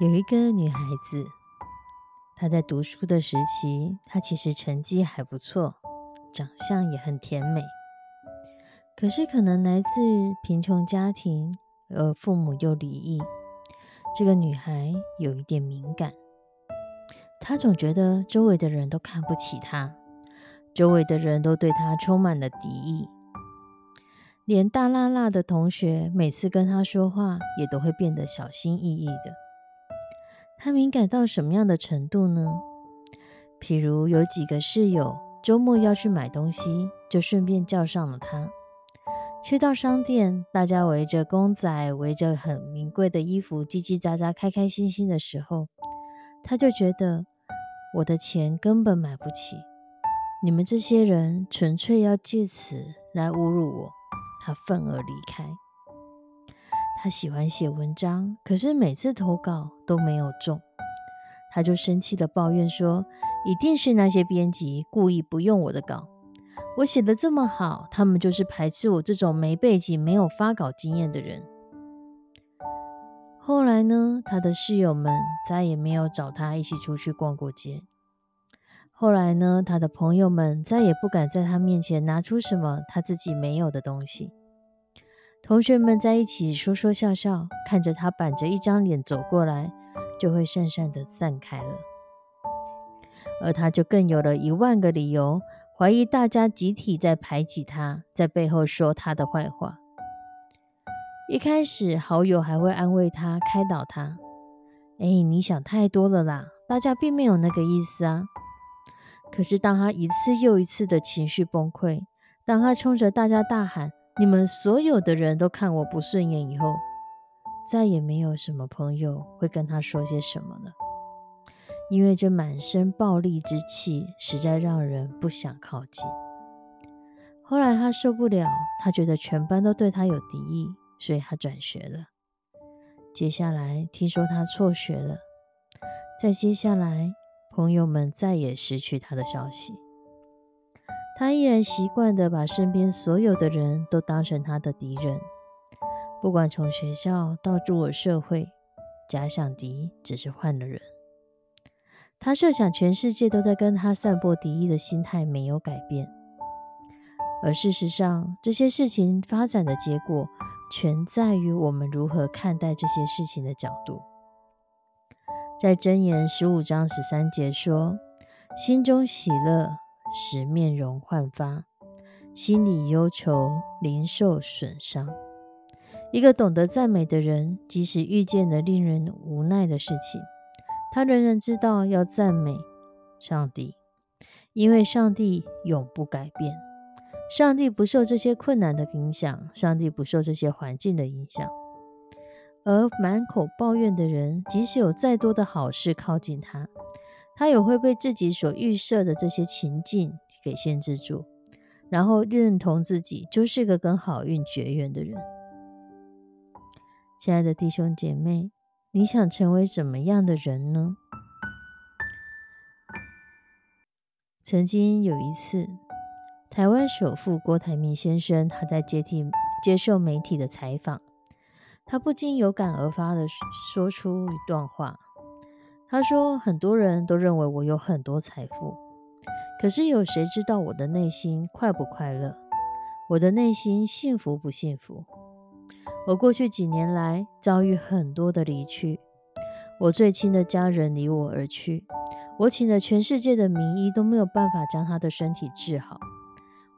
有一个女孩子，她在读书的时期，她其实成绩还不错，长相也很甜美。可是可能来自贫穷家庭，而父母又离异，这个女孩有一点敏感。她总觉得周围的人都看不起她，周围的人都对她充满了敌意，连大辣辣的同学每次跟她说话，也都会变得小心翼翼的。他敏感到什么样的程度呢？譬如有几个室友周末要去买东西，就顺便叫上了他。去到商店，大家围着公仔，围着很名贵的衣服，叽叽喳喳，开开心心的时候，他就觉得我的钱根本买不起，你们这些人纯粹要借此来侮辱我。他愤而离开。他喜欢写文章，可是每次投稿都没有中，他就生气的抱怨说：“一定是那些编辑故意不用我的稿，我写的这么好，他们就是排斥我这种没背景、没有发稿经验的人。”后来呢，他的室友们再也没有找他一起出去逛过街。后来呢，他的朋友们再也不敢在他面前拿出什么他自己没有的东西。同学们在一起说说笑笑，看着他板着一张脸走过来，就会讪讪的散开了。而他就更有了一万个理由，怀疑大家集体在排挤他，在背后说他的坏话。一开始，好友还会安慰他、开导他：“哎，你想太多了啦，大家并没有那个意思啊。”可是，当他一次又一次的情绪崩溃，当他冲着大家大喊，你们所有的人都看我不顺眼，以后再也没有什么朋友会跟他说些什么了，因为这满身暴力之气实在让人不想靠近。后来他受不了，他觉得全班都对他有敌意，所以他转学了。接下来听说他辍学了，再接下来朋友们再也失去他的消息。他依然习惯的把身边所有的人都当成他的敌人，不管从学校到入了社会，假想敌只是换了人。他设想全世界都在跟他散播敌意的心态没有改变，而事实上，这些事情发展的结果全在于我们如何看待这些事情的角度。在箴言十五章十三节说：“心中喜乐。”使面容焕发，心里忧愁，灵受损伤。一个懂得赞美的人，即使遇见了令人无奈的事情，他仍然知道要赞美上帝，因为上帝永不改变，上帝不受这些困难的影响，上帝不受这些环境的影响。而满口抱怨的人，即使有再多的好事靠近他，他也会被自己所预设的这些情境给限制住，然后认同自己就是个跟好运绝缘的人。亲爱的弟兄姐妹，你想成为怎么样的人呢？曾经有一次，台湾首富郭台铭先生他在接替接受媒体的采访，他不禁有感而发的说出一段话。他说：“很多人都认为我有很多财富，可是有谁知道我的内心快不快乐？我的内心幸福不幸福？我过去几年来遭遇很多的离去，我最亲的家人离我而去，我请了全世界的名医都没有办法将他的身体治好。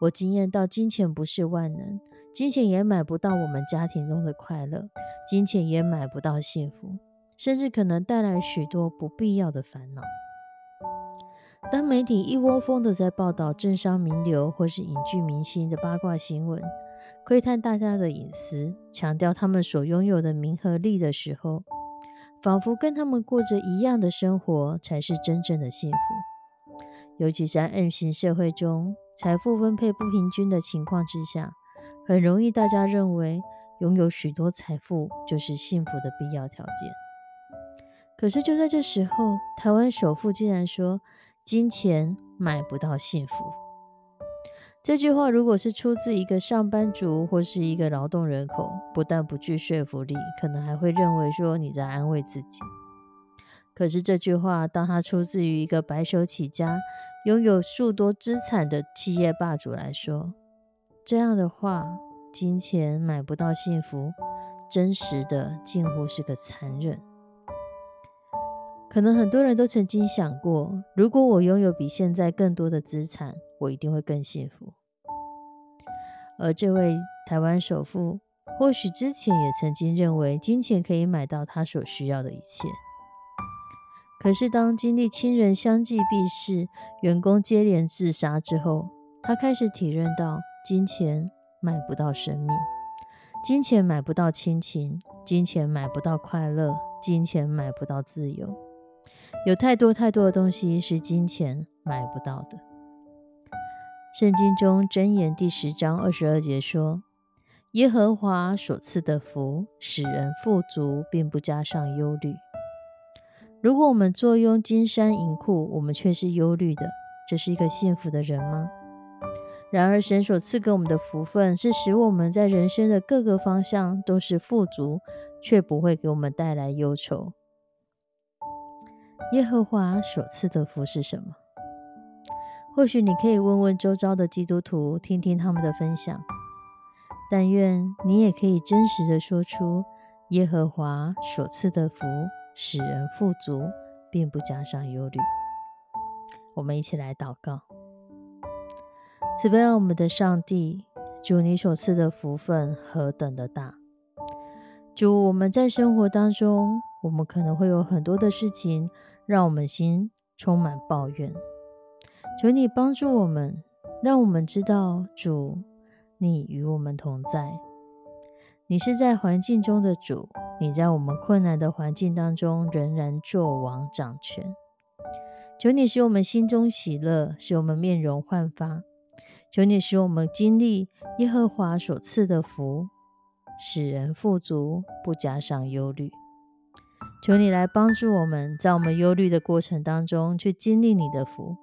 我惊艳到金钱不是万能，金钱也买不到我们家庭中的快乐，金钱也买不到幸福，甚至可能带来许多不必要的烦恼。当媒体一窝蜂的在报道政商名流或是影剧明星的八卦新闻，窥探大家的隐私，强调他们所拥有的名和利的时候，仿佛跟他们过着一样的生活才是真正的幸福。尤其在 M 型社会中，财富分配不平均的情况之下，很容易大家认为拥有许多财富就是幸福的必要条件。可是就在这时候，台湾首富竟然说。金钱买不到幸福。这句话如果是出自一个上班族或是一个劳动人口，不但不具说服力，可能还会认为说你在安慰自己。可是这句话，当它出自于一个白手起家、拥有数多资产的企业霸主来说，这样的话，金钱买不到幸福，真实的近乎是个残忍。可能很多人都曾经想过，如果我拥有比现在更多的资产，我一定会更幸福。而这位台湾首富，或许之前也曾经认为金钱可以买到他所需要的一切。可是当经历亲人相继避世、员工接连自杀之后，他开始体认到，金钱买不到生命，金钱买不到亲情，金钱买不到快乐，金钱买不到自由。有太多太多的东西是金钱买不到的。圣经中箴言第十章二十二节说：“耶和华所赐的福，使人富足，并不加上忧虑。”如果我们坐拥金山银库，我们却是忧虑的，这是一个幸福的人吗？然而，神所赐给我们的福分，是使我们在人生的各个方向都是富足，却不会给我们带来忧愁。耶和华所赐的福是什么？或许你可以问问周遭的基督徒，听听他们的分享。但愿你也可以真实的说出耶和华所赐的福，使人富足，并不加上忧虑。我们一起来祷告：慈悲我们的上帝，主你所赐的福分何等的大！主，我们在生活当中，我们可能会有很多的事情。让我们心充满抱怨，求你帮助我们，让我们知道主，你与我们同在。你是在环境中的主，你在我们困难的环境当中仍然作王掌权。求你使我们心中喜乐，使我们面容焕发。求你使我们经历耶和华所赐的福，使人富足，不加上忧虑。求你来帮助我们，在我们忧虑的过程当中，去经历你的福，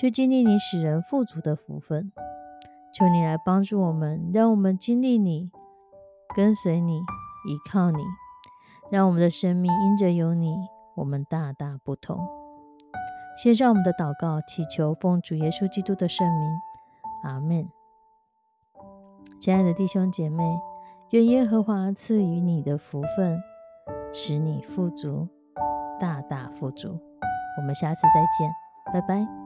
去经历你使人富足的福分。求你来帮助我们，让我们经历你，跟随你，依靠你，让我们的生命因着有你，我们大大不同。先让我们的祷告，祈求奉主耶稣基督的圣名，阿门。亲爱的弟兄姐妹，愿耶和华赐予你的福分。使你富足，大大富足。我们下次再见，拜拜。